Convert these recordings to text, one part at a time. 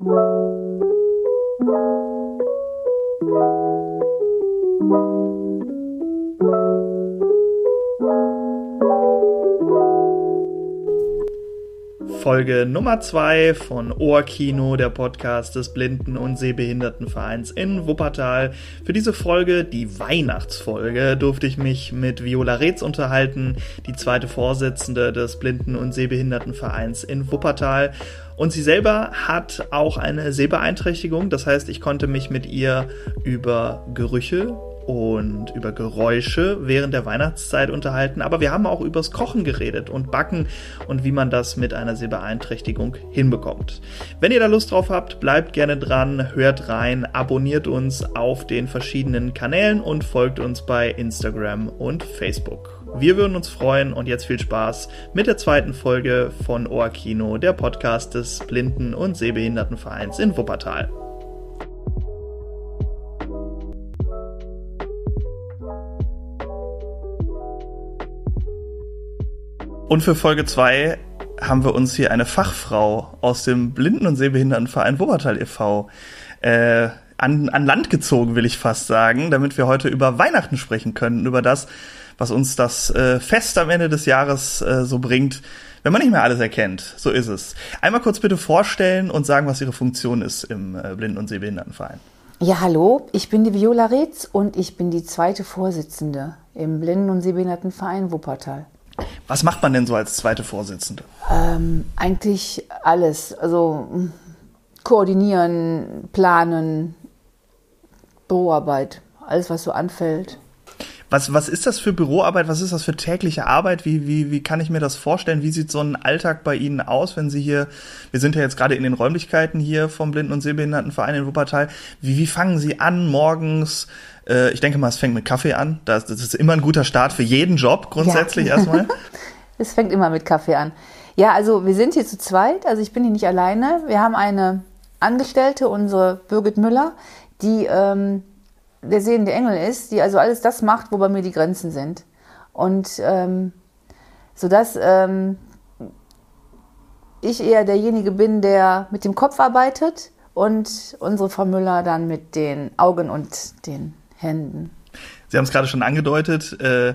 Thank you. Folge Nummer 2 von Ohrkino, der Podcast des Blinden- und Sehbehindertenvereins in Wuppertal. Für diese Folge, die Weihnachtsfolge, durfte ich mich mit Viola Reetz unterhalten, die zweite Vorsitzende des Blinden- und Sehbehindertenvereins in Wuppertal. Und sie selber hat auch eine Sehbeeinträchtigung, das heißt, ich konnte mich mit ihr über Gerüche, und über Geräusche während der Weihnachtszeit unterhalten, aber wir haben auch übers Kochen geredet und Backen und wie man das mit einer Sehbeeinträchtigung hinbekommt. Wenn ihr da Lust drauf habt, bleibt gerne dran, hört rein, abonniert uns auf den verschiedenen Kanälen und folgt uns bei Instagram und Facebook. Wir würden uns freuen und jetzt viel Spaß mit der zweiten Folge von Ohrkino, der Podcast des Blinden- und Sehbehindertenvereins in Wuppertal. Und für Folge 2 haben wir uns hier eine Fachfrau aus dem Blinden- und Sehbehindertenverein Wuppertal e.V. Äh, an, an Land gezogen, will ich fast sagen, damit wir heute über Weihnachten sprechen können, über das, was uns das äh, Fest am Ende des Jahres äh, so bringt, wenn man nicht mehr alles erkennt. So ist es. Einmal kurz bitte vorstellen und sagen, was Ihre Funktion ist im äh, Blinden- und Sehbehindertenverein. Ja, hallo, ich bin die Viola Reetz und ich bin die zweite Vorsitzende im Blinden- und Sehbehindertenverein Wuppertal. Was macht man denn so als zweite Vorsitzende? Ähm, eigentlich alles. Also koordinieren, planen, Büroarbeit, alles, was so anfällt. Was, was ist das für Büroarbeit? Was ist das für tägliche Arbeit? Wie, wie, wie kann ich mir das vorstellen? Wie sieht so ein Alltag bei Ihnen aus, wenn Sie hier, wir sind ja jetzt gerade in den Räumlichkeiten hier vom Blinden- und Sehbehindertenverein in Wuppertal. Wie, wie fangen Sie an morgens? Äh, ich denke mal, es fängt mit Kaffee an. Das, das ist immer ein guter Start für jeden Job grundsätzlich ja. erstmal. es fängt immer mit Kaffee an. Ja, also wir sind hier zu zweit. Also ich bin hier nicht alleine. Wir haben eine Angestellte, unsere Birgit Müller, die ähm, der sehende Engel ist, die also alles das macht, wo bei mir die Grenzen sind. Und ähm, sodass ähm, ich eher derjenige bin, der mit dem Kopf arbeitet und unsere Frau Müller dann mit den Augen und den Händen. Sie haben es gerade schon angedeutet. Äh,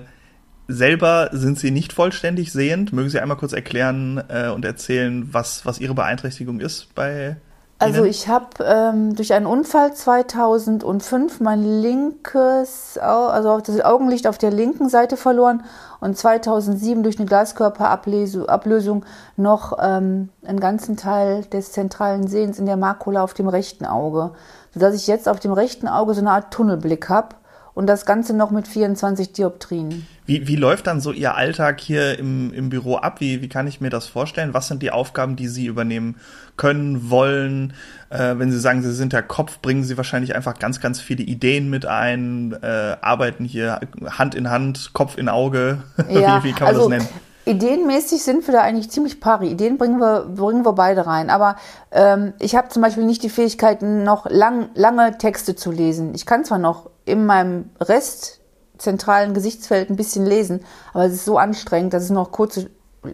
selber sind Sie nicht vollständig sehend. Mögen Sie einmal kurz erklären äh, und erzählen, was, was Ihre Beeinträchtigung ist bei also ich habe ähm, durch einen Unfall 2005 mein linkes, also das Augenlicht auf der linken Seite verloren und 2007 durch eine Glaskörperablösung noch ähm, einen ganzen Teil des zentralen Sehens in der Makula auf dem rechten Auge, sodass ich jetzt auf dem rechten Auge so eine Art Tunnelblick habe und das Ganze noch mit 24 Dioptrien. Wie, wie läuft dann so Ihr Alltag hier im, im Büro ab? Wie, wie kann ich mir das vorstellen? Was sind die Aufgaben, die Sie übernehmen können, wollen? Äh, wenn Sie sagen, Sie sind der Kopf, bringen Sie wahrscheinlich einfach ganz, ganz viele Ideen mit ein, äh, arbeiten hier Hand in Hand, Kopf in Auge. Ja, wie, wie kann man also, das nennen? Ideenmäßig sind wir da eigentlich ziemlich pari. Ideen bringen wir, bringen wir beide rein. Aber ähm, ich habe zum Beispiel nicht die Fähigkeit, noch lang, lange Texte zu lesen. Ich kann zwar noch in meinem Rest zentralen Gesichtsfeld ein bisschen lesen, aber es ist so anstrengend, dass es noch kurze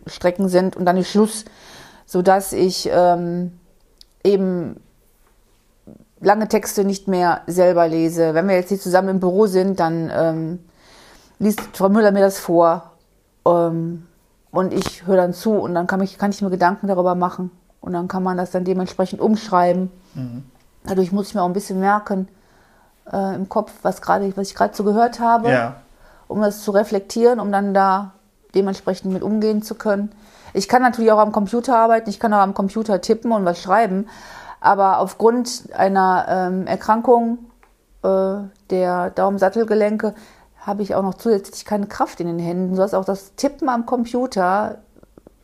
Strecken sind und dann ist Schluss, sodass ich ähm, eben lange Texte nicht mehr selber lese. Wenn wir jetzt hier zusammen im Büro sind, dann ähm, liest Frau Müller mir das vor ähm, und ich höre dann zu und dann kann ich, kann ich mir Gedanken darüber machen und dann kann man das dann dementsprechend umschreiben. Mhm. Dadurch muss ich mir auch ein bisschen merken, äh, im Kopf, was gerade, was ich gerade so gehört habe, ja. um das zu reflektieren, um dann da dementsprechend mit umgehen zu können. Ich kann natürlich auch am Computer arbeiten, ich kann auch am Computer tippen und was schreiben, aber aufgrund einer ähm, Erkrankung äh, der Daumensattelgelenke habe ich auch noch zusätzlich keine Kraft in den Händen, sodass auch das Tippen am Computer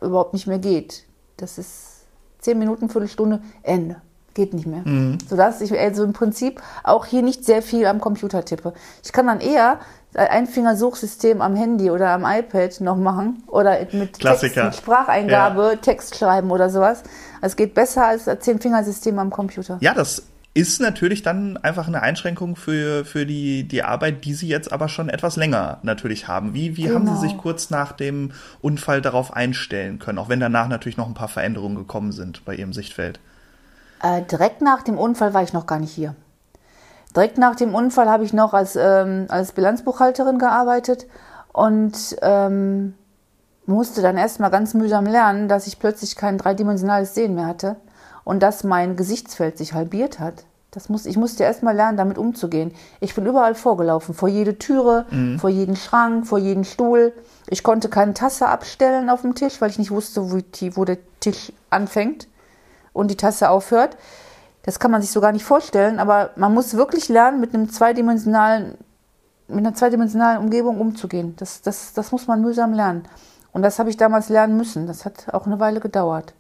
überhaupt nicht mehr geht. Das ist zehn Minuten, Viertelstunde, Ende geht nicht mehr. Mhm. Sodass ich also im Prinzip auch hier nicht sehr viel am Computer tippe. Ich kann dann eher ein Fingersuchsystem am Handy oder am iPad noch machen oder mit, Text, mit Spracheingabe ja. Text schreiben oder sowas. Es geht besser als ein Zehn-Fingersystem am Computer. Ja, das ist natürlich dann einfach eine Einschränkung für, für die, die Arbeit, die Sie jetzt aber schon etwas länger natürlich haben. Wie, wie genau. haben Sie genau. sich kurz nach dem Unfall darauf einstellen können, auch wenn danach natürlich noch ein paar Veränderungen gekommen sind bei Ihrem Sichtfeld? Äh, direkt nach dem Unfall war ich noch gar nicht hier. Direkt nach dem Unfall habe ich noch als, ähm, als Bilanzbuchhalterin gearbeitet und ähm, musste dann erstmal ganz mühsam lernen, dass ich plötzlich kein dreidimensionales Sehen mehr hatte und dass mein Gesichtsfeld sich halbiert hat. Das muss, ich musste erstmal lernen, damit umzugehen. Ich bin überall vorgelaufen, vor jede Türe, mhm. vor jeden Schrank, vor jeden Stuhl. Ich konnte keine Tasse abstellen auf dem Tisch, weil ich nicht wusste, wo, die, wo der Tisch anfängt und die Tasse aufhört. Das kann man sich so gar nicht vorstellen, aber man muss wirklich lernen, mit einem zweidimensionalen, mit einer zweidimensionalen Umgebung umzugehen. Das, das, das muss man mühsam lernen. Und das habe ich damals lernen müssen. Das hat auch eine Weile gedauert.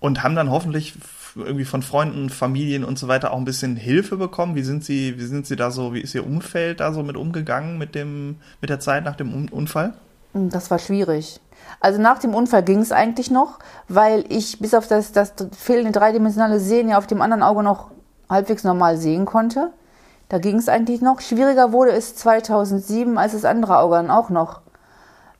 Und haben dann hoffentlich irgendwie von Freunden, Familien und so weiter auch ein bisschen Hilfe bekommen? Wie sind Sie, wie sind Sie da so, wie ist Ihr Umfeld da so mit umgegangen mit dem, mit der Zeit nach dem Unfall? Hm, das war schwierig. Also nach dem Unfall ging es eigentlich noch, weil ich bis auf das, das fehlende dreidimensionale Sehen ja auf dem anderen Auge noch halbwegs normal sehen konnte. Da ging es eigentlich noch. Schwieriger wurde es 2007, als das andere Auge dann auch noch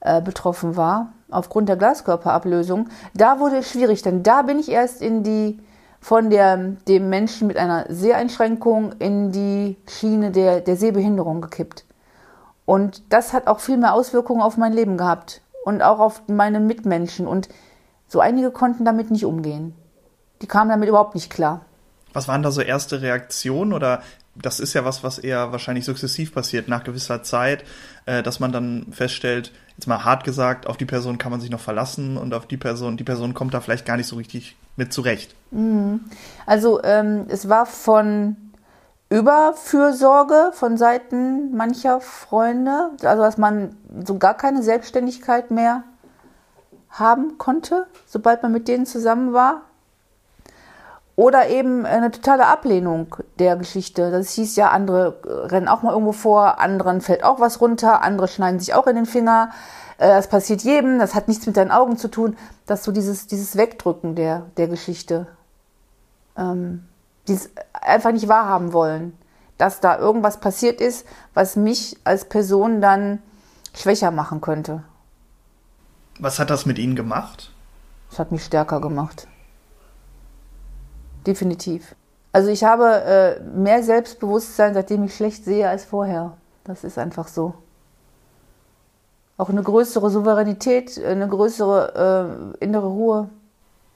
äh, betroffen war, aufgrund der Glaskörperablösung. Da wurde es schwierig, denn da bin ich erst in die von der, dem Menschen mit einer Seheinschränkung in die Schiene der, der Sehbehinderung gekippt. Und das hat auch viel mehr Auswirkungen auf mein Leben gehabt und auch auf meine Mitmenschen. Und so einige konnten damit nicht umgehen. Die kamen damit überhaupt nicht klar. Was waren da so erste Reaktionen oder das ist ja was, was eher wahrscheinlich sukzessiv passiert nach gewisser Zeit, äh, dass man dann feststellt, jetzt mal hart gesagt, auf die Person kann man sich noch verlassen und auf die Person, die Person kommt da vielleicht gar nicht so richtig mit zurecht. Mhm. Also ähm, es war von Überfürsorge von Seiten mancher Freunde, also dass man so gar keine Selbstständigkeit mehr haben konnte, sobald man mit denen zusammen war. Oder eben eine totale Ablehnung der Geschichte. Das hieß ja, andere rennen auch mal irgendwo vor, anderen fällt auch was runter, andere schneiden sich auch in den Finger. Äh, das passiert jedem, das hat nichts mit deinen Augen zu tun. Dass so dieses, dieses Wegdrücken der, der Geschichte. Ähm, die es einfach nicht wahrhaben wollen, dass da irgendwas passiert ist, was mich als Person dann schwächer machen könnte. Was hat das mit Ihnen gemacht? Es hat mich stärker gemacht. Definitiv. Also ich habe äh, mehr Selbstbewusstsein, seitdem ich schlecht sehe, als vorher. Das ist einfach so. Auch eine größere Souveränität, eine größere äh, innere Ruhe.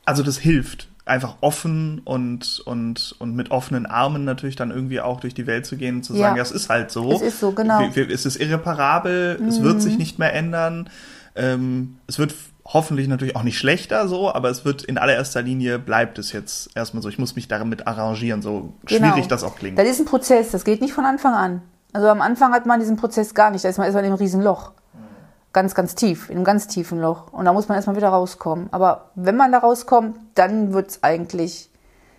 Also das hilft einfach offen und, und, und mit offenen Armen natürlich dann irgendwie auch durch die Welt zu gehen und zu sagen, ja, es ist halt so. Es ist so, genau. es ist irreparabel, mhm. es wird sich nicht mehr ändern. Ähm, es wird hoffentlich natürlich auch nicht schlechter so, aber es wird in allererster Linie bleibt es jetzt erstmal so. Ich muss mich damit arrangieren, so genau. schwierig das auch klingt. Das ist ein Prozess, das geht nicht von Anfang an. Also am Anfang hat man diesen Prozess gar nicht, da ist man erstmal in einem Riesenloch ganz, ganz tief, in einem ganz tiefen Loch. Und da muss man erstmal wieder rauskommen. Aber wenn man da rauskommt, dann wird es eigentlich,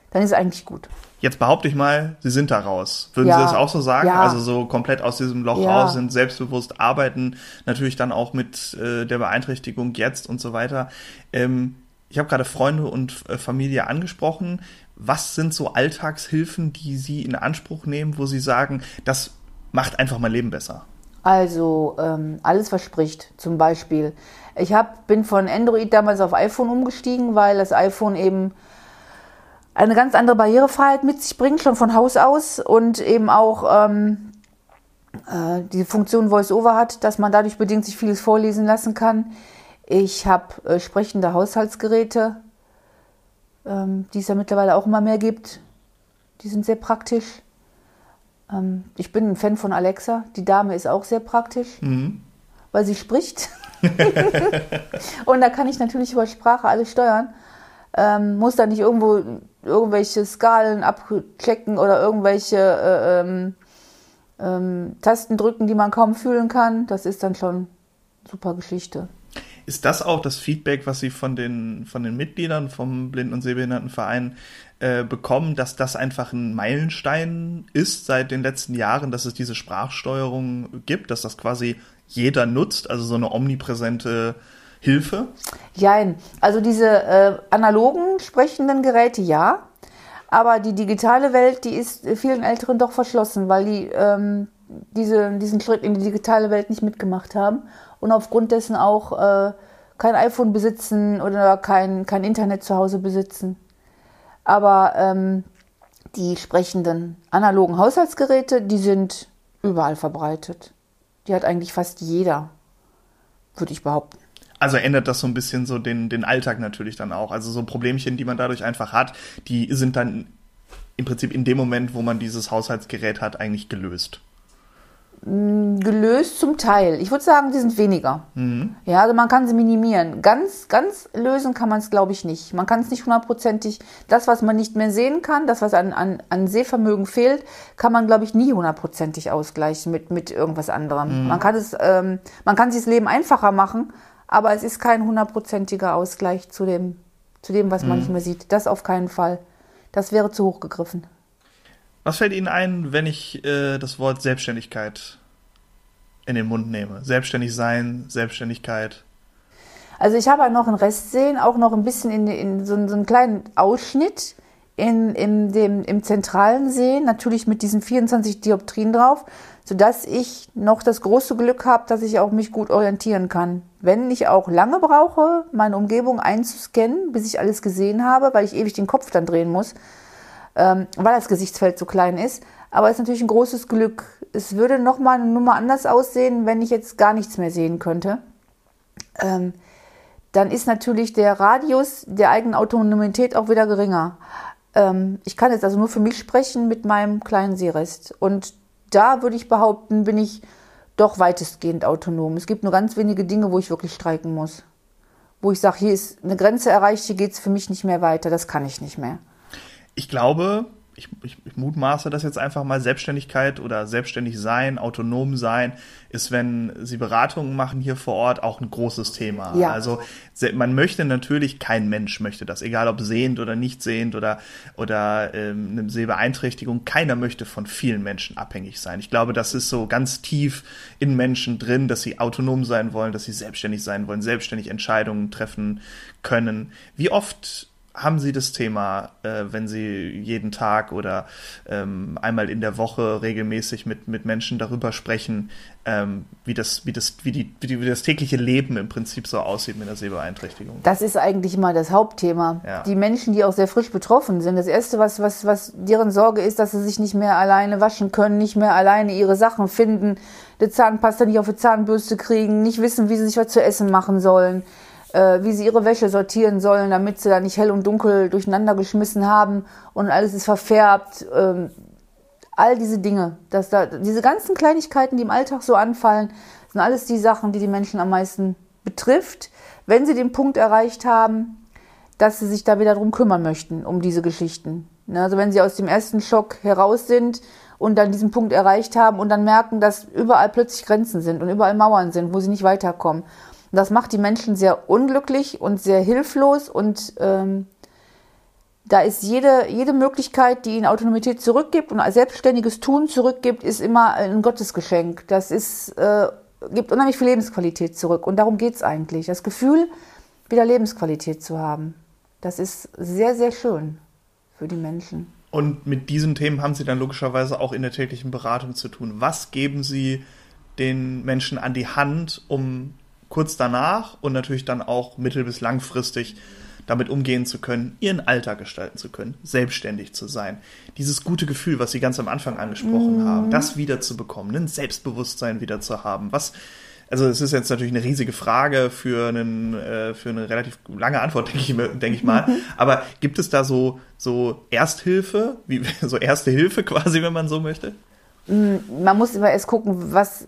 dann ist es eigentlich gut. Jetzt behaupte ich mal, Sie sind da raus. Würden ja. Sie das auch so sagen? Ja. Also so komplett aus diesem Loch ja. raus sind, selbstbewusst arbeiten, natürlich dann auch mit äh, der Beeinträchtigung jetzt und so weiter. Ähm, ich habe gerade Freunde und äh, Familie angesprochen. Was sind so Alltagshilfen, die Sie in Anspruch nehmen, wo Sie sagen, das macht einfach mein Leben besser? Also ähm, alles verspricht. Zum Beispiel, ich hab, bin von Android damals auf iPhone umgestiegen, weil das iPhone eben eine ganz andere Barrierefreiheit mit sich bringt, schon von Haus aus und eben auch ähm, äh, die Funktion VoiceOver hat, dass man dadurch bedingt sich vieles vorlesen lassen kann. Ich habe äh, sprechende Haushaltsgeräte, ähm, die es ja mittlerweile auch immer mehr gibt. Die sind sehr praktisch. Ähm, ich bin ein Fan von Alexa. Die Dame ist auch sehr praktisch, mhm. weil sie spricht. und da kann ich natürlich über Sprache alles steuern. Ähm, muss da nicht irgendwo irgendwelche Skalen abchecken oder irgendwelche äh, ähm, ähm, Tasten drücken, die man kaum fühlen kann. Das ist dann schon super Geschichte. Ist das auch das Feedback, was Sie von den, von den Mitgliedern vom Blinden- und Sehbehindertenverein äh, bekommen, dass das einfach ein Meilenstein ist seit den letzten Jahren, dass es diese Sprachsteuerung gibt, dass das quasi jeder nutzt, also so eine omnipräsente Hilfe? Jein. Also diese äh, analogen sprechenden Geräte ja, aber die digitale Welt, die ist vielen Älteren doch verschlossen, weil die ähm, diese, diesen Schritt in die digitale Welt nicht mitgemacht haben und aufgrund dessen auch äh, kein iPhone besitzen oder kein, kein Internet zu Hause besitzen. Aber ähm, die sprechenden analogen Haushaltsgeräte, die sind überall verbreitet. Die hat eigentlich fast jeder, würde ich behaupten. Also ändert das so ein bisschen so den, den Alltag natürlich dann auch. Also so Problemchen, die man dadurch einfach hat, die sind dann im Prinzip in dem Moment, wo man dieses Haushaltsgerät hat, eigentlich gelöst. Mm, gelöst zum Teil. Ich würde sagen, die sind weniger. Mhm. Ja, also man kann sie minimieren. Ganz, ganz lösen kann man es, glaube ich, nicht. Man kann es nicht hundertprozentig, das, was man nicht mehr sehen kann, das, was an, an, an Sehvermögen fehlt, kann man, glaube ich, nie hundertprozentig ausgleichen mit, mit irgendwas anderem. Mhm. Man kann es, ähm, man kann sich das Leben einfacher machen, aber es ist kein hundertprozentiger Ausgleich zu dem, zu dem, was mhm. man nicht mehr sieht. Das auf keinen Fall. Das wäre zu hoch gegriffen. Was fällt Ihnen ein, wenn ich äh, das Wort Selbstständigkeit in den Mund nehme? Selbstständig sein, Selbstständigkeit. Also ich habe halt noch einen Rest sehen, auch noch ein bisschen in, in so, so einen kleinen Ausschnitt in, in dem, im zentralen Sehen, natürlich mit diesen 24 Dioptrien drauf, sodass ich noch das große Glück habe, dass ich auch mich gut orientieren kann. Wenn ich auch lange brauche, meine Umgebung einzuscannen, bis ich alles gesehen habe, weil ich ewig den Kopf dann drehen muss, ähm, weil das Gesichtsfeld so klein ist. Aber es ist natürlich ein großes Glück. Es würde nochmal eine Nummer anders aussehen, wenn ich jetzt gar nichts mehr sehen könnte. Ähm, dann ist natürlich der Radius der eigenen Autonomität auch wieder geringer. Ähm, ich kann jetzt also nur für mich sprechen mit meinem kleinen Seerest. Und da würde ich behaupten, bin ich doch weitestgehend autonom. Es gibt nur ganz wenige Dinge, wo ich wirklich streiken muss. Wo ich sage, hier ist eine Grenze erreicht, hier geht es für mich nicht mehr weiter, das kann ich nicht mehr ich glaube, ich, ich, ich mutmaße das jetzt einfach mal, Selbstständigkeit oder selbstständig sein, autonom sein, ist, wenn Sie Beratungen machen hier vor Ort, auch ein großes Thema. Ja. Also man möchte natürlich, kein Mensch möchte das, egal ob sehend oder nicht sehend oder, oder ähm, eine Sehbeeinträchtigung, keiner möchte von vielen Menschen abhängig sein. Ich glaube, das ist so ganz tief in Menschen drin, dass sie autonom sein wollen, dass sie selbstständig sein wollen, selbstständig Entscheidungen treffen können. Wie oft haben Sie das Thema, äh, wenn Sie jeden Tag oder ähm, einmal in der Woche regelmäßig mit, mit Menschen darüber sprechen, ähm, wie, das, wie, das, wie, die, wie, die, wie das tägliche Leben im Prinzip so aussieht mit der Sehbeeinträchtigung? Das ist eigentlich mal das Hauptthema. Ja. Die Menschen, die auch sehr frisch betroffen sind. Das Erste, was, was, was deren Sorge ist, dass sie sich nicht mehr alleine waschen können, nicht mehr alleine ihre Sachen finden, die Zahnpasta nicht auf die Zahnbürste kriegen, nicht wissen, wie sie sich was zu essen machen sollen äh, wie sie ihre Wäsche sortieren sollen, damit sie da nicht hell und dunkel durcheinander geschmissen haben und alles ist verfärbt. Ähm, all diese Dinge, dass da, diese ganzen Kleinigkeiten, die im Alltag so anfallen, sind alles die Sachen, die die Menschen am meisten betrifft, wenn sie den Punkt erreicht haben, dass sie sich da wieder drum kümmern möchten, um diese Geschichten. Ne, also wenn sie aus dem ersten Schock heraus sind und dann diesen Punkt erreicht haben und dann merken, dass überall plötzlich Grenzen sind und überall Mauern sind, wo sie nicht weiterkommen. Das macht die Menschen sehr unglücklich und sehr hilflos und ähm, da ist jede, jede Möglichkeit, die ihnen Autonomität zurückgibt und selbstständiges Tun zurückgibt, ist immer ein Gottesgeschenk. Das ist, äh, gibt unheimlich viel Lebensqualität zurück. Und darum geht es eigentlich. Das Gefühl, wieder Lebensqualität zu haben. Das ist sehr, sehr schön für die Menschen. Und mit diesen Themen haben Sie dann logischerweise auch in der täglichen Beratung zu tun. Was geben Sie den Menschen an die Hand, um kurz danach und natürlich dann auch mittel- bis langfristig damit umgehen zu können, ihren Alltag gestalten zu können, selbstständig zu sein. Dieses gute Gefühl, was Sie ganz am Anfang angesprochen mm. haben, das wieder zu bekommen, ein Selbstbewusstsein wieder zu haben. Was, also es ist jetzt natürlich eine riesige Frage für, einen, äh, für eine relativ lange Antwort, denke ich, denk ich mal. Aber gibt es da so, so Ersthilfe, wie, so Erste Hilfe quasi, wenn man so möchte? Mm, man muss immer erst gucken, was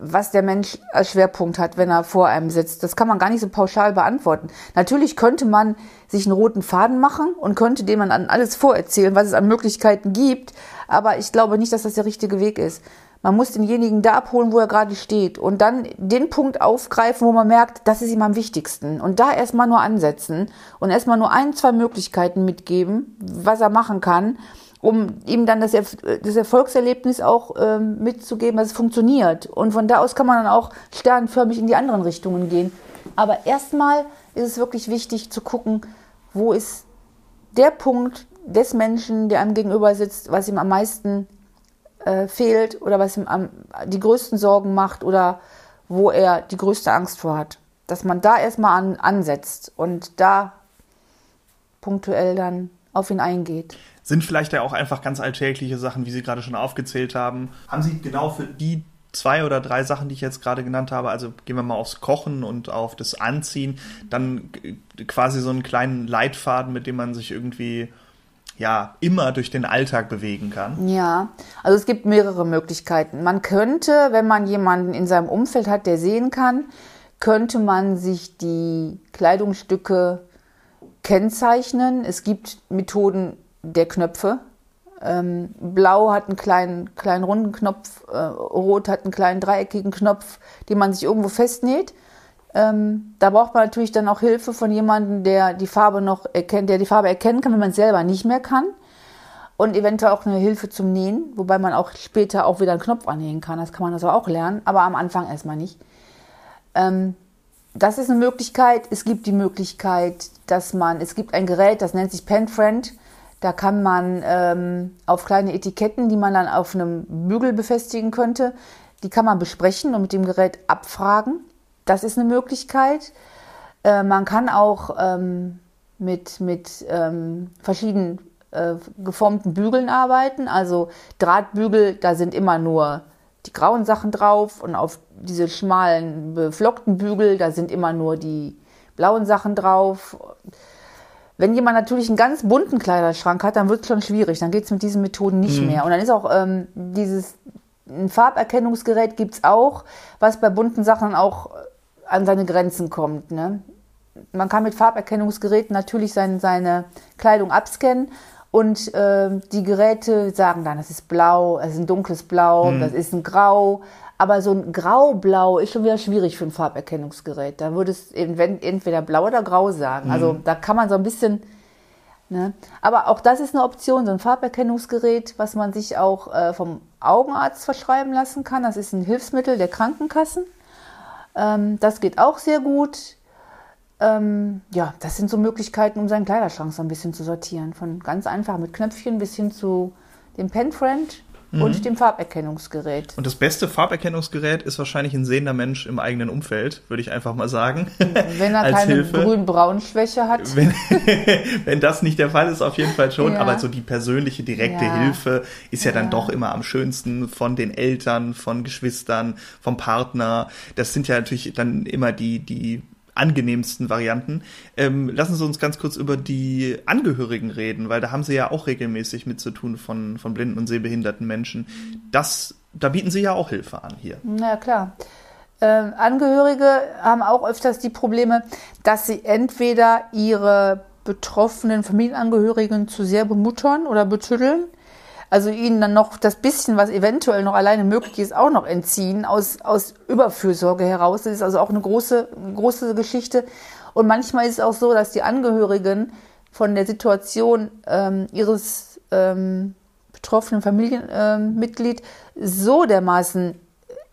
was der Mensch als Schwerpunkt hat, wenn er vor einem sitzt. Das kann man gar nicht so pauschal beantworten. Natürlich könnte man sich einen roten Faden machen und könnte dem man alles vorerzählen, was es an Möglichkeiten gibt. Aber ich glaube nicht, dass das der richtige Weg ist. Man muss denjenigen da abholen, wo er gerade steht und dann den Punkt aufgreifen, wo man merkt, das ist ihm am wichtigsten. Und da erstmal nur ansetzen und erstmal nur ein, zwei Möglichkeiten mitgeben, was er machen kann um ihm dann das, das Erfolgserlebnis auch ähm, mitzugeben, dass es funktioniert. Und von da aus kann man dann auch sternförmig in die anderen Richtungen gehen. Aber erstmal ist es wirklich wichtig zu gucken, wo ist der Punkt des Menschen, der einem gegenüber sitzt, was ihm am meisten äh, fehlt oder was ihm am, die größten Sorgen macht oder wo er die größte Angst vor hat. Dass man da erstmal an, ansetzt und da punktuell dann auf ihn eingeht. Sind vielleicht ja auch einfach ganz alltägliche Sachen, wie Sie gerade schon aufgezählt haben. Haben Sie genau für die zwei oder drei Sachen, die ich jetzt gerade genannt habe, also gehen wir mal aufs Kochen und auf das Anziehen, dann quasi so einen kleinen Leitfaden, mit dem man sich irgendwie ja immer durch den Alltag bewegen kann. Ja, also es gibt mehrere Möglichkeiten. Man könnte, wenn man jemanden in seinem Umfeld hat, der sehen kann, könnte man sich die Kleidungsstücke kennzeichnen. Es gibt Methoden der Knöpfe. Ähm, Blau hat einen kleinen, kleinen runden Knopf, äh, Rot hat einen kleinen dreieckigen Knopf, den man sich irgendwo festnäht. Ähm, da braucht man natürlich dann auch Hilfe von jemandem, der die Farbe noch erkennt, der die Farbe erkennen kann, wenn man es selber nicht mehr kann. Und eventuell auch eine Hilfe zum Nähen, wobei man auch später auch wieder einen Knopf annähen kann. Das kann man also auch lernen, aber am Anfang erstmal nicht. Ähm, das ist eine Möglichkeit. Es gibt die Möglichkeit, dass man, es gibt ein Gerät, das nennt sich PenFriend. Da kann man ähm, auf kleine Etiketten, die man dann auf einem Bügel befestigen könnte, die kann man besprechen und mit dem Gerät abfragen. Das ist eine Möglichkeit. Äh, man kann auch ähm, mit, mit ähm, verschiedenen äh, geformten Bügeln arbeiten. Also Drahtbügel, da sind immer nur die grauen Sachen drauf und auf diese schmalen beflockten Bügel, da sind immer nur die blauen Sachen drauf. Wenn jemand natürlich einen ganz bunten Kleiderschrank hat, dann wird es schon schwierig. Dann geht es mit diesen Methoden nicht mhm. mehr. Und dann ist auch ähm, dieses ein Farberkennungsgerät gibt es auch, was bei bunten Sachen auch an seine Grenzen kommt. Ne? Man kann mit Farberkennungsgeräten natürlich sein, seine Kleidung abscannen und äh, die Geräte sagen dann, das ist blau, das ist ein dunkles Blau, hm. das ist ein Grau. Aber so ein Grau-Blau ist schon wieder schwierig für ein Farberkennungsgerät. Da würde es entweder blau oder grau sagen. Also hm. Also da kann man so ein bisschen. Ne? Aber auch das ist eine Option, so ein Farberkennungsgerät, was man sich auch äh, vom Augenarzt verschreiben lassen kann. Das ist ein Hilfsmittel der Krankenkassen. Ähm, das geht auch sehr gut. Ähm, ja, das sind so Möglichkeiten, um seinen Kleiderschrank so ein bisschen zu sortieren. Von ganz einfach mit Knöpfchen bis hin zu dem Penfriend mhm. und dem Farberkennungsgerät. Und das beste Farberkennungsgerät ist wahrscheinlich ein sehender Mensch im eigenen Umfeld, würde ich einfach mal sagen. Wenn er keine Grün-Braun-Schwäche hat. Wenn, wenn, das nicht der Fall ist, auf jeden Fall schon. Ja. Aber so die persönliche, direkte ja. Hilfe ist ja, ja dann doch immer am schönsten von den Eltern, von Geschwistern, vom Partner. Das sind ja natürlich dann immer die, die angenehmsten Varianten. Ähm, lassen Sie uns ganz kurz über die Angehörigen reden, weil da haben Sie ja auch regelmäßig mit zu tun von, von blinden und sehbehinderten Menschen. Das, da bieten Sie ja auch Hilfe an hier. Na klar. Ähm, Angehörige haben auch öfters die Probleme, dass sie entweder ihre betroffenen Familienangehörigen zu sehr bemuttern oder betüddeln also ihnen dann noch das bisschen, was eventuell noch alleine möglich ist, auch noch entziehen aus, aus Überfürsorge heraus. Das ist also auch eine große, große Geschichte. Und manchmal ist es auch so, dass die Angehörigen von der Situation ähm, ihres ähm, betroffenen Familienmitglied äh, so dermaßen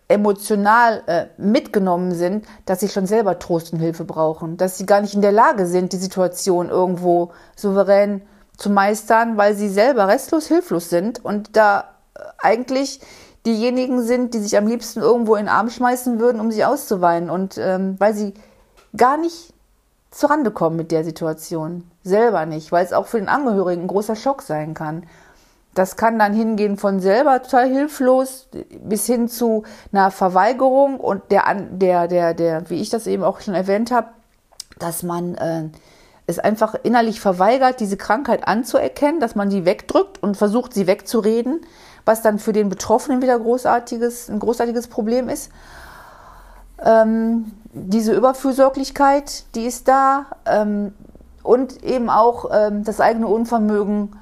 emotional äh, mitgenommen sind, dass sie schon selber Trost und Hilfe brauchen, dass sie gar nicht in der Lage sind, die Situation irgendwo souverän zu meistern, weil sie selber restlos hilflos sind und da äh, eigentlich diejenigen sind, die sich am liebsten irgendwo in den Arm schmeißen würden, um sich auszuweinen und ähm, weil sie gar nicht zurande kommen mit der Situation. Selber nicht, weil es auch für den Angehörigen ein großer Schock sein kann. Das kann dann hingehen von selber total hilflos bis hin zu einer Verweigerung und der, der, der, der, wie ich das eben auch schon erwähnt habe, dass man äh, es einfach innerlich verweigert, diese Krankheit anzuerkennen, dass man die wegdrückt und versucht, sie wegzureden, was dann für den Betroffenen wieder großartiges, ein großartiges Problem ist. Ähm, diese Überfürsorglichkeit, die ist da ähm, und eben auch ähm, das eigene Unvermögen,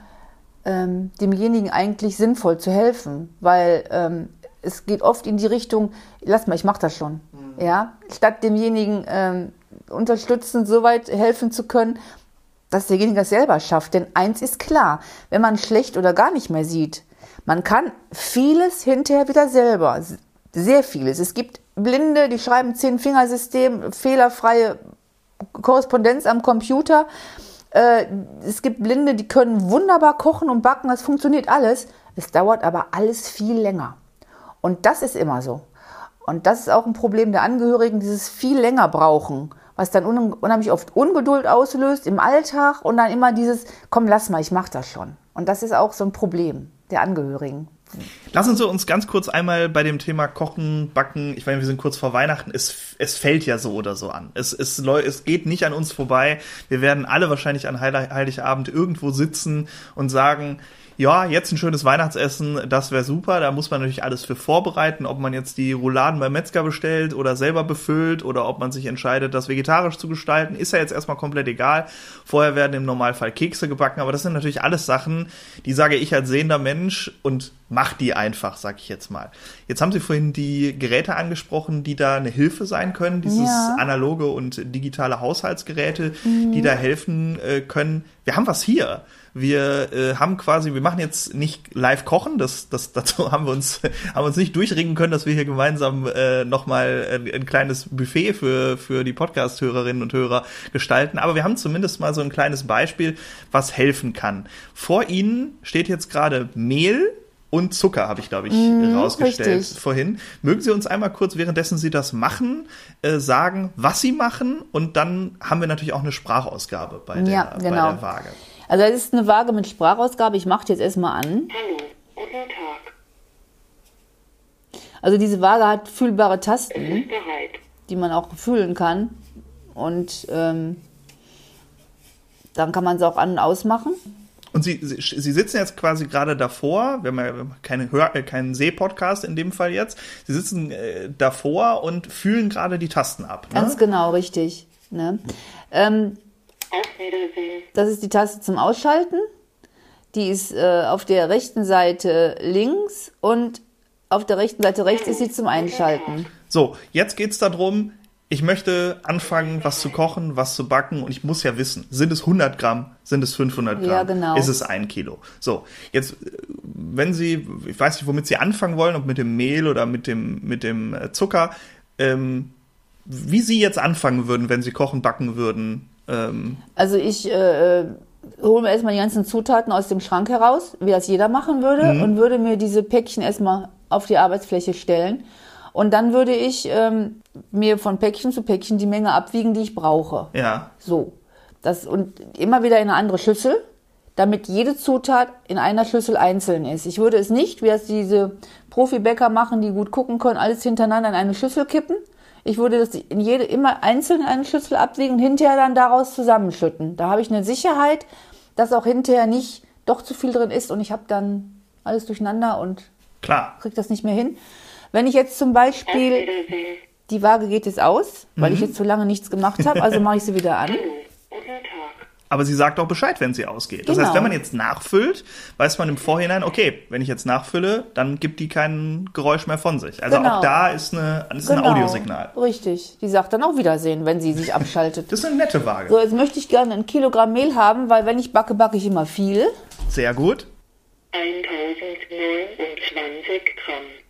ähm, demjenigen eigentlich sinnvoll zu helfen, weil ähm, es geht oft in die Richtung, lass mal, ich mach das schon, mhm. ja, statt demjenigen ähm, unterstützen, so weit helfen zu können, dass derjenige das selber schafft. Denn eins ist klar, wenn man schlecht oder gar nicht mehr sieht, man kann vieles hinterher wieder selber, sehr vieles. Es gibt Blinde, die schreiben Zehn-Fingersystem, fehlerfreie Korrespondenz am Computer. Äh, es gibt Blinde, die können wunderbar kochen und backen, das funktioniert alles. Es dauert aber alles viel länger. Und das ist immer so. Und das ist auch ein Problem der Angehörigen, dieses viel länger brauchen, was dann unheimlich oft Ungeduld auslöst im Alltag und dann immer dieses, komm, lass mal, ich mach das schon. Und das ist auch so ein Problem der Angehörigen. Lassen Sie uns ganz kurz einmal bei dem Thema Kochen, Backen, ich meine, wir sind kurz vor Weihnachten, es, es fällt ja so oder so an. Es, es, es geht nicht an uns vorbei. Wir werden alle wahrscheinlich an Heiligabend irgendwo sitzen und sagen, ja, jetzt ein schönes Weihnachtsessen, das wäre super. Da muss man natürlich alles für vorbereiten, ob man jetzt die Rouladen beim Metzger bestellt oder selber befüllt oder ob man sich entscheidet, das vegetarisch zu gestalten, ist ja jetzt erstmal komplett egal. Vorher werden im Normalfall Kekse gebacken, aber das sind natürlich alles Sachen, die sage ich als sehender Mensch und mach die einfach, sag ich jetzt mal. Jetzt haben Sie vorhin die Geräte angesprochen, die da eine Hilfe sein können, dieses ja. analoge und digitale Haushaltsgeräte, mhm. die da helfen äh, können. Wir haben was hier. Wir äh, haben quasi, wir machen jetzt nicht live kochen, das, das, dazu haben wir uns, haben uns nicht durchringen können, dass wir hier gemeinsam äh, nochmal ein, ein kleines Buffet für, für die Podcast-Hörerinnen und Hörer gestalten. Aber wir haben zumindest mal so ein kleines Beispiel, was helfen kann. Vor Ihnen steht jetzt gerade Mehl, und Zucker, habe ich, glaube ich, mm, rausgestellt richtig. vorhin. Mögen Sie uns einmal kurz, währenddessen Sie das machen, äh, sagen, was Sie machen? Und dann haben wir natürlich auch eine Sprachausgabe bei der, ja, genau. bei der Waage. Also das ist eine Waage mit Sprachausgabe. Ich mache die jetzt erstmal an. Hallo, guten Tag. Also diese Waage hat fühlbare Tasten, die man auch fühlen kann. Und ähm, dann kann man sie auch an- und ausmachen. Und Sie, Sie, Sie sitzen jetzt quasi gerade davor, wir haben ja keine Hör äh, keinen Seh-Podcast in dem Fall jetzt. Sie sitzen äh, davor und fühlen gerade die Tasten ab. Ne? Ganz genau, richtig. Ne? Ähm, das ist die Taste zum Ausschalten. Die ist äh, auf der rechten Seite links und auf der rechten Seite rechts ist sie zum Einschalten. So, jetzt geht es darum, ich möchte anfangen, was zu kochen, was zu backen und ich muss ja wissen, sind es 100 Gramm, sind es 500 Gramm, ja, genau. ist es ein Kilo. So, jetzt, wenn Sie, ich weiß nicht, womit Sie anfangen wollen, ob mit dem Mehl oder mit dem, mit dem äh, Zucker, ähm, wie Sie jetzt anfangen würden, wenn Sie kochen, backen würden, ähm also ich äh, hole mir erstmal die ganzen Zutaten aus dem Schrank heraus, wie das jeder machen würde, mhm. und würde mir diese Päckchen erstmal auf die Arbeitsfläche stellen. Und dann würde ich ähm, mir von Päckchen zu Päckchen die Menge abwiegen, die ich brauche. Ja. So. Das, und immer wieder in eine andere Schüssel, damit jede Zutat in einer Schüssel einzeln ist. Ich würde es nicht, wie es diese Profibäcker machen, die gut gucken können, alles hintereinander in eine Schüssel kippen, ich würde das in jede immer einzeln in eine Schüssel abwiegen und hinterher dann daraus zusammenschütten. Da habe ich eine Sicherheit, dass auch hinterher nicht doch zu viel drin ist und ich habe dann alles durcheinander und Klar. kriege das nicht mehr hin. Wenn ich jetzt zum Beispiel die Waage geht jetzt aus, weil mhm. ich jetzt zu lange nichts gemacht habe, also mache ich sie wieder an. Aber sie sagt auch Bescheid, wenn sie ausgeht. Das genau. heißt, wenn man jetzt nachfüllt, weiß man im Vorhinein, okay, wenn ich jetzt nachfülle, dann gibt die kein Geräusch mehr von sich. Also genau. auch da ist, eine, ist genau. ein Audiosignal. Richtig. Die sagt dann auch Wiedersehen, wenn sie sich abschaltet. das ist eine nette Waage. So, jetzt möchte ich gerne ein Kilogramm Mehl haben, weil wenn ich backe, backe ich immer viel. Sehr gut. 1029 Gramm.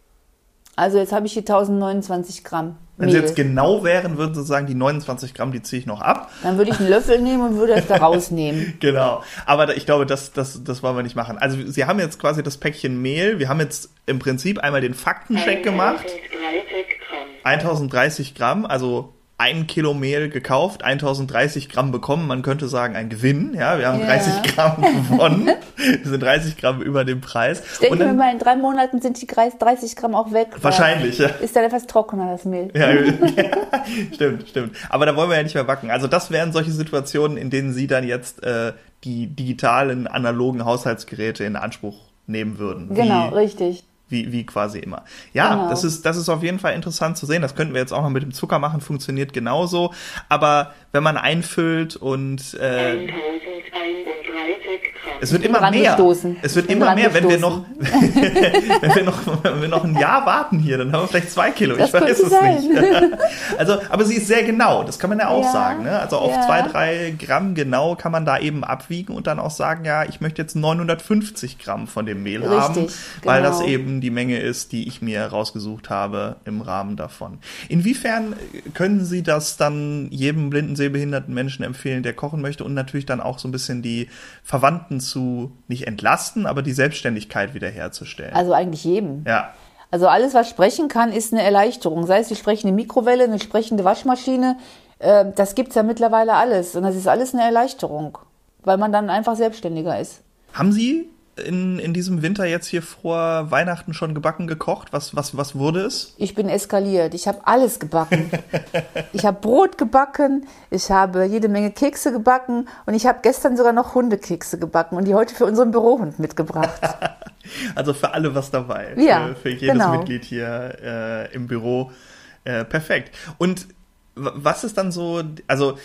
Also jetzt habe ich hier 1029 Gramm. Wenn sie jetzt genau wären, würden sie sagen, die 29 Gramm, die ziehe ich noch ab. Dann würde ich einen Löffel nehmen und würde es da rausnehmen. genau. Aber ich glaube, das, das, das wollen wir nicht machen. Also sie haben jetzt quasi das Päckchen Mehl. Wir haben jetzt im Prinzip einmal den Faktencheck gemacht. 1030 Gramm. 1030 Gramm, also ein Kilo Mehl gekauft, 1030 Gramm bekommen. Man könnte sagen, ein Gewinn. Ja, wir haben ja. 30 Gramm gewonnen. wir sind 30 Gramm über dem Preis. Ich denke mir mal, in drei Monaten sind die 30 Gramm auch weg. Wahrscheinlich, ja. Ist dann etwas trockener, das Mehl. Ja, stimmt, stimmt. Aber da wollen wir ja nicht mehr backen. Also das wären solche Situationen, in denen Sie dann jetzt äh, die digitalen, analogen Haushaltsgeräte in Anspruch nehmen würden. Genau, richtig wie, wie quasi immer. Ja, genau. das ist, das ist auf jeden Fall interessant zu sehen. Das könnten wir jetzt auch noch mit dem Zucker machen, funktioniert genauso. Aber wenn man einfüllt und äh, es wird immer mehr. Gestoßen. Es wird immer mehr, wenn wir noch, wenn wir noch, wenn wir noch ein Jahr warten hier, dann haben wir vielleicht zwei Kilo. Das ich weiß es sein. nicht. also, aber sie ist sehr genau. Das kann man ja auch ja. sagen. Ne? Also auf ja. zwei, drei Gramm genau kann man da eben abwiegen und dann auch sagen, ja, ich möchte jetzt 950 Gramm von dem Mehl Richtig, haben, genau. weil das genau. eben die Menge ist, die ich mir rausgesucht habe im Rahmen davon. Inwiefern können Sie das dann jedem blinden, sehbehinderten Menschen empfehlen, der kochen möchte und natürlich dann auch so ein bisschen die Verwandten zu nicht entlasten, aber die Selbstständigkeit wiederherzustellen. Also eigentlich jedem. Ja. Also alles, was sprechen kann, ist eine Erleichterung. Sei es die sprechende Mikrowelle, eine sprechende Waschmaschine, äh, das gibt's ja mittlerweile alles. Und das ist alles eine Erleichterung, weil man dann einfach selbstständiger ist. Haben Sie in, in diesem Winter jetzt hier vor Weihnachten schon gebacken, gekocht? Was, was, was wurde es? Ich bin eskaliert. Ich habe alles gebacken. ich habe Brot gebacken, ich habe jede Menge Kekse gebacken und ich habe gestern sogar noch Hundekekse gebacken und die heute für unseren Bürohund mitgebracht. also für alle was dabei. Ja, für, für jedes genau. Mitglied hier äh, im Büro. Äh, perfekt. Und was ist dann so, also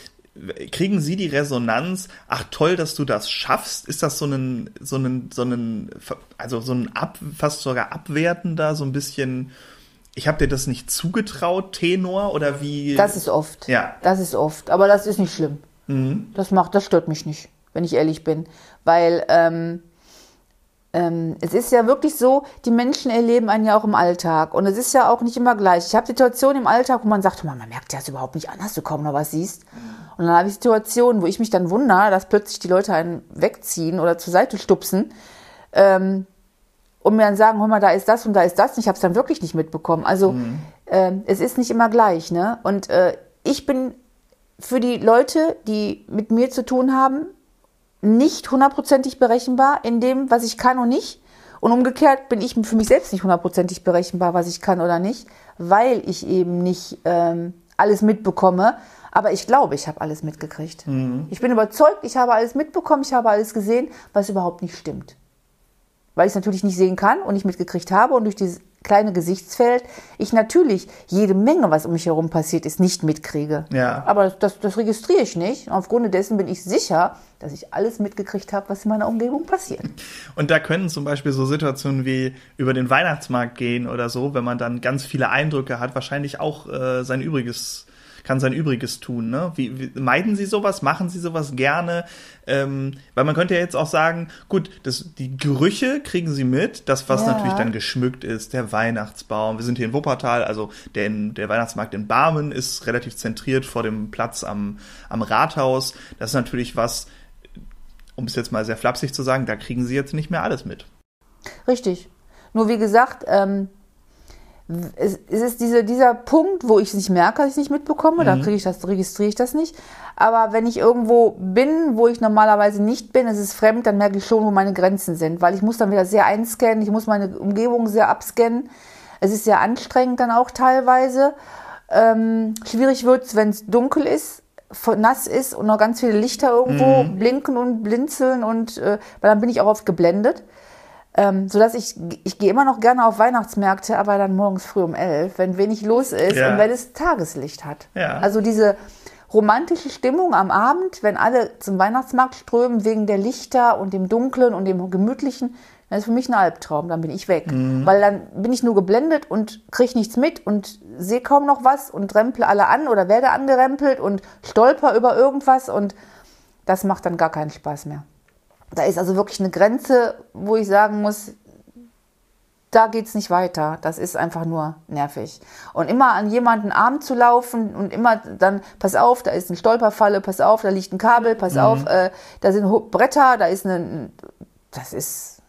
kriegen Sie die Resonanz, ach toll, dass du das schaffst? Ist das so ein, so ein, so ein, also so ein ab, fast sogar abwertender, so ein bisschen, ich habe dir das nicht zugetraut, Tenor oder wie? Das ist oft. Ja. Das ist oft. Aber das ist nicht schlimm. Das macht, das stört mich nicht, wenn ich ehrlich bin. Weil ähm, ähm, es ist ja wirklich so, die Menschen erleben einen ja auch im Alltag. Und es ist ja auch nicht immer gleich. Ich habe Situationen im Alltag, wo man sagt, man, merkt ja das überhaupt nicht an, dass du kaum noch was siehst. Und dann habe ich Situationen, wo ich mich dann wundere, dass plötzlich die Leute einen wegziehen oder zur Seite stupsen. Ähm, und mir dann sagen, hör mal, da ist das und da ist das. Und ich habe es dann wirklich nicht mitbekommen. Also ähm, es ist nicht immer gleich. Ne? Und äh, ich bin für die Leute, die mit mir zu tun haben, nicht hundertprozentig berechenbar in dem, was ich kann und nicht. Und umgekehrt bin ich für mich selbst nicht hundertprozentig berechenbar, was ich kann oder nicht, weil ich eben nicht ähm, alles mitbekomme. Aber ich glaube, ich habe alles mitgekriegt. Ich bin überzeugt, ich habe alles mitbekommen, ich habe alles gesehen, was überhaupt nicht stimmt weil ich es natürlich nicht sehen kann und nicht mitgekriegt habe und durch dieses kleine Gesichtsfeld ich natürlich jede Menge, was um mich herum passiert ist, nicht mitkriege. Ja. Aber das, das registriere ich nicht. Aufgrund dessen bin ich sicher, dass ich alles mitgekriegt habe, was in meiner Umgebung passiert. Und da können zum Beispiel so Situationen wie über den Weihnachtsmarkt gehen oder so, wenn man dann ganz viele Eindrücke hat, wahrscheinlich auch äh, sein Übriges kann sein Übriges tun. Ne? Wie, wie, meiden Sie sowas? Machen Sie sowas gerne? Ähm, weil man könnte ja jetzt auch sagen, gut, das, die Gerüche kriegen Sie mit, das, was Ja. natürlich dann geschmückt ist, der Weihnachtsbaum. Wir sind hier in Wuppertal, also der, der Weihnachtsmarkt in Barmen ist relativ zentriert vor dem Platz am, am Rathaus. Das ist natürlich was, um es jetzt mal sehr flapsig zu sagen, da kriegen Sie jetzt nicht mehr alles mit. Richtig. Nur wie gesagt, ähm, es, es ist diese, dieser Punkt, wo ich es nicht merke, dass ich es nicht mitbekomme, da kriege ich das, registriere ich das nicht. Aber wenn ich irgendwo bin, wo ich normalerweise nicht bin, es ist fremd, dann merke ich schon, wo meine Grenzen sind, weil ich muss dann wieder sehr einscannen, ich muss meine Umgebung sehr abscannen. Es ist sehr anstrengend dann auch teilweise. Ähm, schwierig wird es, wenn es dunkel ist, nass ist und noch ganz viele Lichter irgendwo blinken und blinzeln und äh, weil dann bin ich auch oft geblendet. Ähm, so dass ich, ich gehe immer noch gerne auf Weihnachtsmärkte, aber dann morgens früh um elf, wenn wenig los ist Ja. und wenn es Tageslicht hat. Ja. Also diese romantische Stimmung am Abend, wenn alle zum Weihnachtsmarkt strömen wegen der Lichter und dem Dunklen und dem Gemütlichen, das ist für mich ein Albtraum, dann bin ich weg. Weil dann bin ich nur geblendet und kriege nichts mit und sehe kaum noch was und remple alle an oder werde angerempelt und stolper über irgendwas und das macht dann gar keinen Spaß mehr. Da ist also wirklich eine Grenze, wo ich sagen muss, da geht's nicht weiter. Das ist einfach nur nervig. Und immer an jemanden Arm zu laufen und immer dann, pass auf, da ist eine Stolperfalle, pass auf, da liegt ein Kabel, pass auf, äh, da sind Bretter, da ist eine, das ist,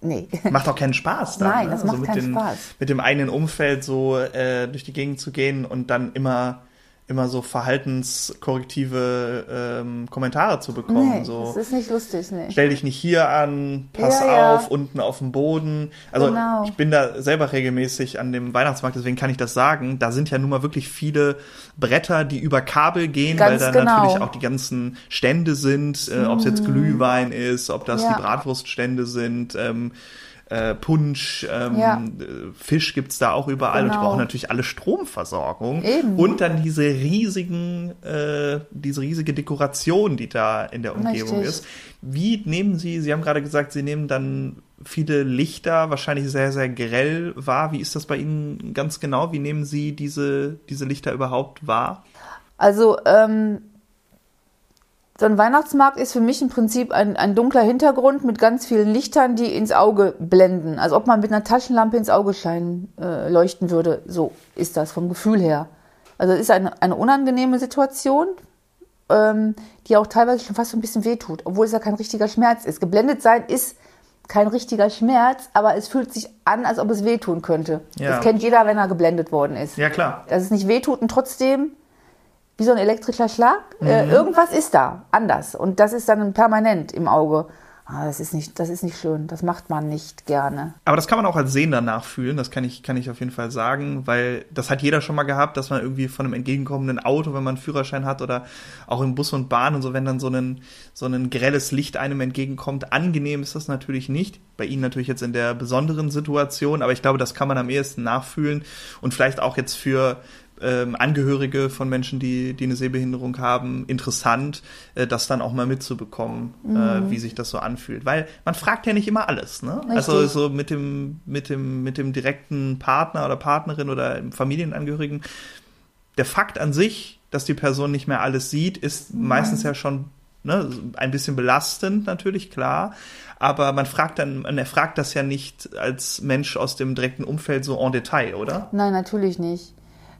nee. Macht auch keinen Spaß dann. Nein, ne? das macht mit keinen den, Spaß. Mit dem eigenen Umfeld so äh, durch die Gegend zu gehen und dann immer immer so verhaltenskorrektive ähm, Kommentare zu bekommen. Nee, so das ist nicht lustig, nee. stell dich nicht hier an, pass Ja, ja. auf, unten auf dem Boden. Also Genau. ich bin da selber regelmäßig an dem Weihnachtsmarkt, deswegen kann ich das sagen. Da sind ja nun mal wirklich viele Bretter, die über Kabel gehen, Ganz weil da genau. Mhm. natürlich auch die ganzen Stände sind, äh, ob es jetzt Glühwein ist, ob das Ja. die Bratwurststände sind, ähm, äh, Punsch, ähm, Ja. äh, Fisch gibt's da auch überall und die Genau. brauchen natürlich alle Stromversorgung. Eben. Und dann diese riesigen, äh, diese riesige Dekoration, die da in der Umgebung Richtig. ist. Wie nehmen Sie, Sie haben gerade gesagt, Sie nehmen dann viele Lichter, wahrscheinlich sehr, sehr grell wahr. Wie ist das bei Ihnen ganz genau? Wie nehmen Sie diese, diese Lichter überhaupt wahr? Also, ähm, so ein Weihnachtsmarkt ist für mich im Prinzip ein, ein dunkler Hintergrund mit ganz vielen Lichtern, die ins Auge blenden. Also ob man mit einer Taschenlampe ins Auge scheinen äh, leuchten würde. So ist das vom Gefühl her. Also es ist eine, eine unangenehme Situation, ähm, die auch teilweise schon fast so ein bisschen wehtut, obwohl es ja kein richtiger Schmerz ist. Geblendet sein ist kein richtiger Schmerz, aber es fühlt sich an, als ob es wehtun könnte. Ja. Das kennt jeder, wenn er geblendet worden ist Ja, klar. dass es nicht wehtut und trotzdem wie so ein elektrischer Schlag. Äh, Mhm. irgendwas ist da anders. Und das ist dann permanent im Auge. Ah, das ist nicht, das ist nicht schön. Das macht man nicht gerne. Aber das kann man auch als Sehender nachfühlen, das kann ich, kann ich auf jeden Fall sagen, weil das hat jeder schon mal gehabt, dass man irgendwie von einem entgegenkommenden Auto, wenn man einen Führerschein hat oder auch im Bus und Bahn und so, wenn dann so ein, so ein grelles Licht einem entgegenkommt, angenehm ist das natürlich nicht. Bei Ihnen natürlich jetzt in der besonderen Situation, aber ich glaube, das kann man am ehesten nachfühlen und vielleicht auch jetzt für ähm, Angehörige von Menschen, die, die eine Sehbehinderung haben, interessant, äh, das dann auch mal mitzubekommen, äh, wie sich das so anfühlt. Weil man fragt ja nicht immer alles, ne? Also Richtig. so mit dem, mit dem, mit dem direkten Partner oder Partnerin oder Familienangehörigen. Der Fakt an sich, dass die Person nicht mehr alles sieht, ist meistens ja schon ne, ein bisschen belastend, natürlich, klar. Aber man fragt dann, man erfragt das ja nicht als Mensch aus dem direkten Umfeld so en Detail, oder? Nein, natürlich nicht.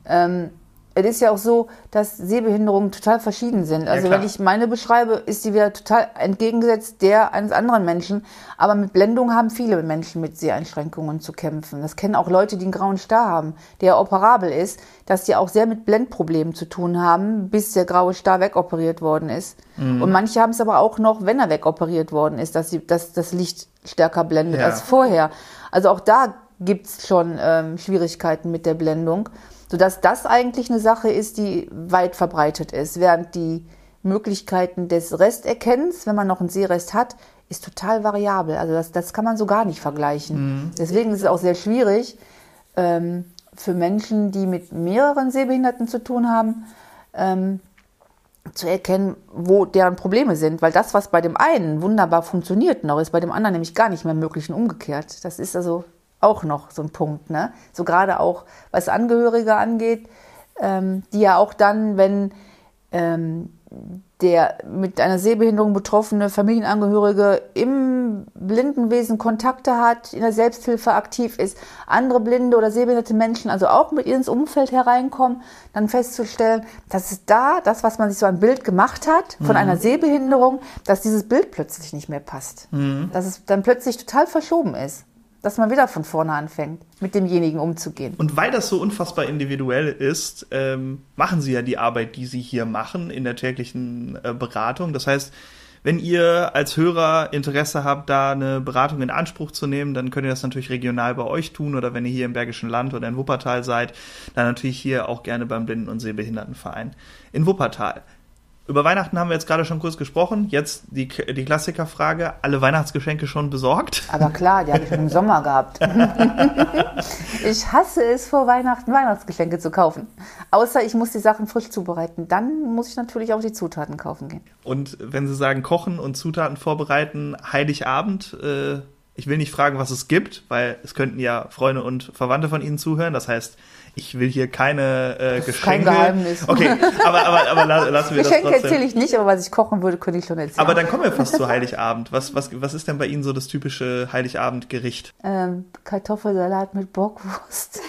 Ähm, es ist ja auch so, dass Sehbehinderungen total verschieden sind. Also klar. wenn ich meine beschreibe, ist die wieder total entgegengesetzt der eines anderen Menschen. Aber mit Blendung haben viele Menschen mit Seheinschränkungen zu kämpfen. Das kennen auch Leute, die einen grauen Star haben, der operabel ist, dass die auch sehr mit Blendproblemen zu tun haben, bis der graue Star wegoperiert worden ist. Und manche haben es aber auch noch, wenn er wegoperiert worden ist, dass, sie, dass das Licht stärker blendet Ja. als vorher. Also auch da gibt's schon ähm, Schwierigkeiten mit der Blendung, sodass das eigentlich eine Sache ist, die weit verbreitet ist, während die Möglichkeiten des Resterkennens, wenn man noch einen Sehrest hat, ist total variabel. Also das, das kann man so gar nicht vergleichen. Deswegen ist es auch sehr schwierig ähm, für Menschen, die mit mehreren Sehbehinderten zu tun haben, ähm, zu erkennen, wo deren Probleme sind. Weil das, was bei dem einen wunderbar funktioniert noch, ist bei dem anderen nämlich gar nicht mehr möglich und umgekehrt. Das ist also auch noch so ein Punkt. Ne? So gerade auch, was Angehörige angeht, ähm, die ja auch dann, wenn ähm, der mit einer Sehbehinderung betroffene Familienangehörige im Blindenwesen Kontakte hat, in der Selbsthilfe aktiv ist, andere blinde oder sehbehinderte Menschen also auch mit ins Umfeld hereinkommen, dann festzustellen, dass es da, das, was man sich so ein Bild gemacht hat von einer Sehbehinderung, dass dieses Bild plötzlich nicht mehr passt. Dass es dann plötzlich total verschoben ist. Dass man wieder von vorne anfängt, mit demjenigen umzugehen. Und weil das so unfassbar individuell ist, ähm, machen sie ja die Arbeit, die sie hier machen in der täglichen äh, Beratung. Das heißt, wenn ihr als Hörer Interesse habt, da eine Beratung in Anspruch zu nehmen, dann könnt ihr das natürlich regional bei euch tun oder wenn ihr hier im Bergischen Land oder in Wuppertal seid, dann natürlich hier auch gerne beim Blinden- und Sehbehindertenverein in Wuppertal. Über Weihnachten haben wir jetzt gerade schon kurz gesprochen. Jetzt die, die Klassikerfrage, alle Weihnachtsgeschenke schon besorgt? Aber klar, die habe ich schon im Sommer gehabt. ich hasse es, vor Weihnachten Weihnachtsgeschenke zu kaufen. Außer ich muss die Sachen frisch zubereiten. Dann muss ich natürlich auch die Zutaten kaufen gehen. Und wenn Sie sagen Kochen und Zutaten vorbereiten, Heiligabend, äh, ich will nicht fragen, was es gibt, weil es könnten ja Freunde und Verwandte von Ihnen zuhören. Das heißt, ich will hier keine äh, Geschenke. kein Geheimnis. Okay, aber, aber, aber la- lassen wir Geschenke das erzähle trotzdem. ich nicht, aber was ich kochen würde, könnte ich schon erzählen. Aber dann kommen wir fast zu Heiligabend. Was, was, was ist denn bei Ihnen so das typische Heiligabendgericht? ähm, Kartoffelsalat mit Bockwurst.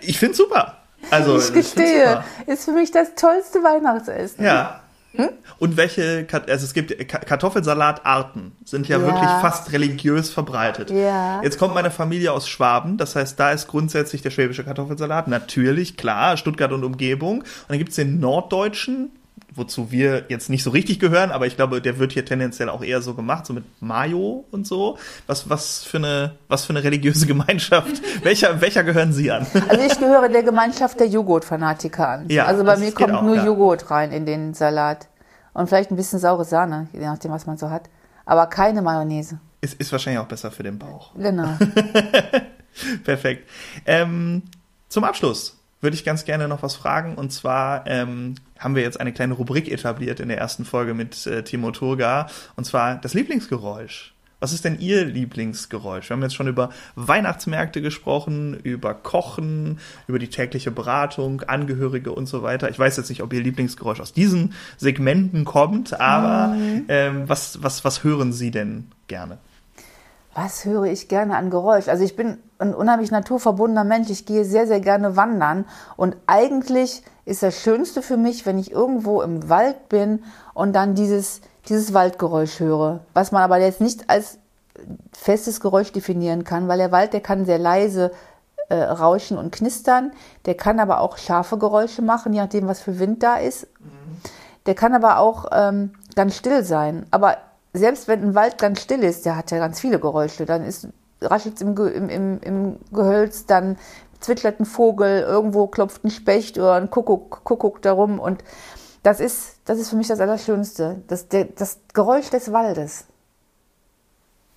Ich finde super. Also, ich gestehe, ist für mich das tollste Weihnachtsessen. Ja. Hm? Und welche, also es gibt Ka- Kartoffelsalatarten, sind ja, Ja. wirklich fast religiös verbreitet. Ja. Jetzt kommt meine Familie aus Schwaben, das heißt, da ist grundsätzlich der schwäbische Kartoffelsalat, natürlich, klar, Stuttgart und Umgebung. Und dann gibt's den norddeutschen, wozu wir jetzt nicht so richtig gehören, aber ich glaube, der wird hier tendenziell auch eher so gemacht, so mit Mayo und so. Was, was für eine, was für eine religiöse Gemeinschaft? welcher, welcher gehören Sie an? Also ich gehöre der Gemeinschaft der Joghurtfanatiker an. Ja, also bei mir kommt auch, nur ja. Joghurt rein in den Salat. Und vielleicht ein bisschen saure Sahne, je nachdem, was man so hat. Aber keine Mayonnaise. Ist, ist wahrscheinlich auch besser für den Bauch. Genau. Perfekt. Ähm, zum Abschluss würde ich ganz gerne noch was fragen. Und zwar ähm, haben wir jetzt eine kleine Rubrik etabliert in der ersten Folge mit äh, Timo Turga. Und zwar das Lieblingsgeräusch. Was ist denn Ihr Lieblingsgeräusch? Wir haben jetzt schon über Weihnachtsmärkte gesprochen, über Kochen, über die tägliche Beratung, Angehörige und so weiter. Ich weiß jetzt nicht, ob Ihr Lieblingsgeräusch aus diesen Segmenten kommt, aber ähm, was, was, was hören Sie denn gerne? Was höre ich gerne an Geräusch? Also ich bin ein unheimlich naturverbundener Mensch. Ich gehe sehr, sehr gerne wandern. Und eigentlich ist das Schönste für mich, wenn ich irgendwo im Wald bin und dann dieses, dieses Waldgeräusch höre. Was man aber jetzt nicht als festes Geräusch definieren kann, weil der Wald, der kann sehr leise äh, Rauschen und Knistern. Der kann aber auch scharfe Geräusche machen, je nachdem, was für Wind da ist. Der kann aber auch ähm, ganz still sein. Aber selbst wenn ein Wald ganz still ist, der hat ja ganz viele Geräusche. Dann ist raschelt im, im, im, im Gehölz, dann zwitschert ein Vogel, irgendwo klopft ein Specht oder ein Kuckuck, Kuckuck darum. Und das ist, das ist für mich das Allerschönste. Das, der, das Geräusch des Waldes.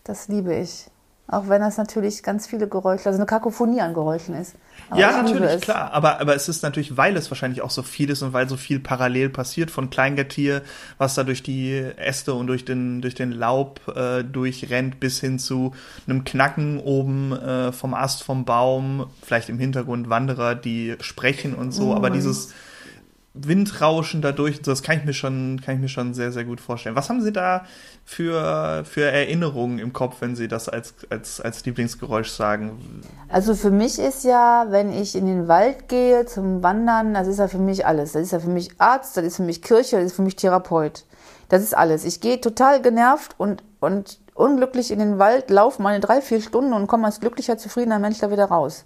Das liebe ich. Auch wenn das natürlich ganz viele Geräusche, also eine Kakophonie an Geräuschen ist. Aber ja, natürlich, klar. Aber, aber es ist natürlich, weil es wahrscheinlich auch so viel ist und weil so viel parallel passiert von Kleingetier, was da durch die Äste und durch den, durch den Laub äh, durchrennt, bis hin zu einem Knacken oben äh, vom Ast vom Baum, vielleicht im Hintergrund Wanderer, die sprechen und so. Mhm. Aber dieses Windrauschen dadurch, das kann ich mir schon, kann ich mir schon sehr, sehr gut vorstellen. Was haben Sie da für, für Erinnerungen im Kopf, wenn Sie das als, als, als Lieblingsgeräusch sagen? Also für mich ist ja, wenn ich in den Wald gehe zum Wandern, das ist ja für mich alles. Das ist ja für mich Arzt, das ist für mich Kirche, das ist für mich Therapeut. Das ist alles. Ich gehe total genervt und, und unglücklich in den Wald, laufe meine drei, vier Stunden und komme als glücklicher, zufriedener Mensch da wieder raus.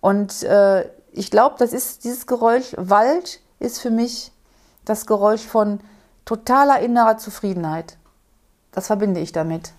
Und äh, ich glaube, das ist dieses Geräusch Wald ist für mich das Geräusch von totaler innerer Zufriedenheit. Das verbinde ich damit.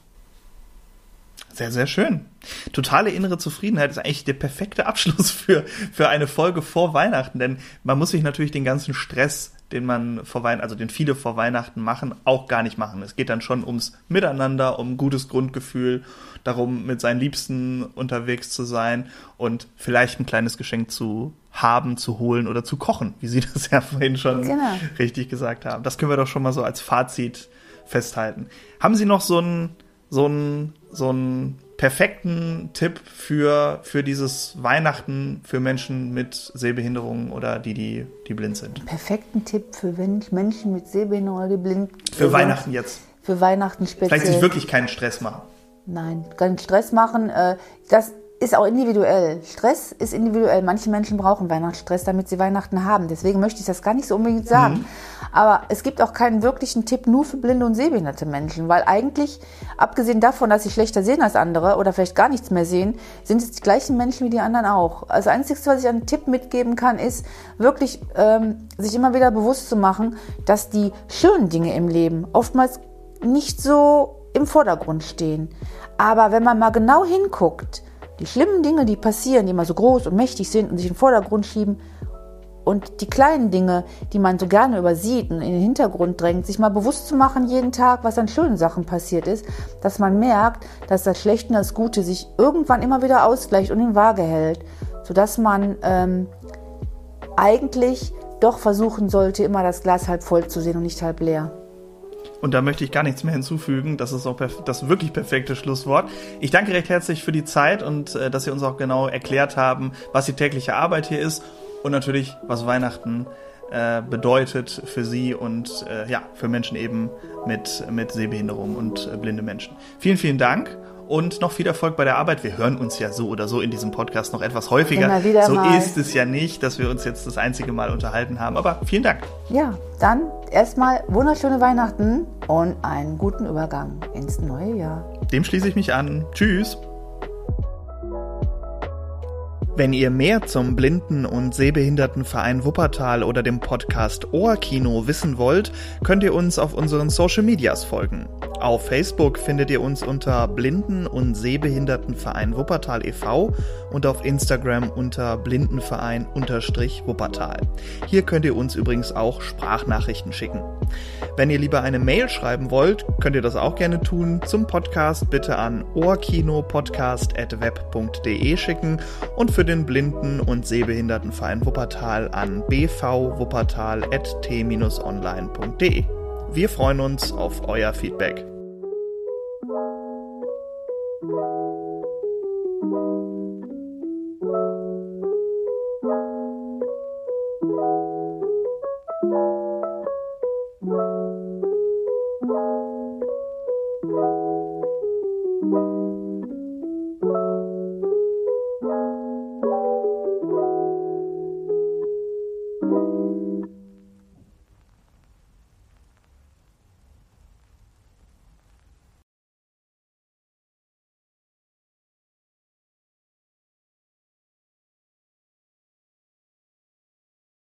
Sehr, sehr schön. Totale innere Zufriedenheit ist eigentlich der perfekte Abschluss für, für eine Folge vor Weihnachten, denn man muss sich natürlich den ganzen Stress, den man vor Weihnachten, also den viele vor Weihnachten machen, auch gar nicht machen. Es geht dann schon ums Miteinander, um gutes Grundgefühl, darum, mit seinen Liebsten unterwegs zu sein und vielleicht ein kleines Geschenk zu haben, zu holen oder zu kochen, wie Sie das ja vorhin schon genau. richtig gesagt haben. Das können wir doch schon mal so als Fazit festhalten. Haben Sie noch so einen, so einen, so einen perfekten Tipp für, für dieses Weihnachten für Menschen mit Sehbehinderungen oder die, die, die blind sind? Perfekten Tipp für Menschen mit Sehbehinderung oder die blind Für Weihnachten jetzt. Für Weihnachten speziell. Vielleicht sich wirklich keinen Stress machen. Nein, keinen Stress machen. Äh, das ist auch individuell. Stress ist individuell. Manche Menschen brauchen Weihnachtsstress, damit sie Weihnachten haben. Deswegen möchte ich das gar nicht so unbedingt sagen. Mhm. Aber es gibt auch keinen wirklichen Tipp nur für blinde und sehbehinderte Menschen, weil eigentlich, abgesehen davon, dass sie schlechter sehen als andere oder vielleicht gar nichts mehr sehen, sind es die gleichen Menschen wie die anderen auch. Also das Einzige, was ich einen Tipp mitgeben kann, ist wirklich ähm, sich immer wieder bewusst zu machen, dass die schönen Dinge im Leben oftmals nicht so im Vordergrund stehen. Aber wenn man mal genau hinguckt, die schlimmen Dinge, die passieren, die immer so groß und mächtig sind und sich in den Vordergrund schieben, und die kleinen Dinge, die man so gerne übersieht und in den Hintergrund drängt, sich mal bewusst zu machen jeden Tag, was an schönen Sachen passiert ist, dass man merkt, dass das Schlechte und das Gute sich irgendwann immer wieder ausgleicht und in Waage hält, sodass man ähm, eigentlich doch versuchen sollte, immer das Glas halb voll zu sehen und nicht halb leer. Und da möchte ich gar nichts mehr hinzufügen. Das ist auch das wirklich perfekte Schlusswort. Ich danke recht herzlich für die Zeit und äh, dass Sie uns auch genau erklärt haben, was die tägliche Arbeit hier ist und natürlich, was Weihnachten äh, bedeutet für Sie und äh, ja, für Menschen eben mit, mit Sehbehinderung und äh, blinde Menschen. Vielen, vielen Dank und noch viel Erfolg bei der Arbeit. Wir hören uns ja so oder so in diesem Podcast noch etwas häufiger. so mal. ist es ja nicht, dass wir uns jetzt das einzige Mal unterhalten haben. Aber vielen Dank. Ja, dann erstmal wunderschöne Weihnachten und einen guten Übergang ins neue Jahr. Dem schließe ich mich an. Tschüss. Wenn ihr mehr zum Blinden- und Sehbehindertenverein Wuppertal oder dem Podcast Ohrkino wissen wollt, könnt ihr uns auf unseren Social Medias folgen. Auf Facebook findet ihr uns unter Blinden- und Sehbehindertenverein Wuppertal e.V. und auf Instagram unter Blindenverein-Wuppertal. Hier könnt ihr uns übrigens auch Sprachnachrichten schicken. Wenn ihr lieber eine Mail schreiben wollt, könnt ihr das auch gerne tun. Zum Podcast bitte an ohrkinopodcast.web.de schicken und für den Blinden- und Sehbehindertenverein Wuppertal an bvwuppertal.t-online.de. Wir freuen uns auf euer Feedback.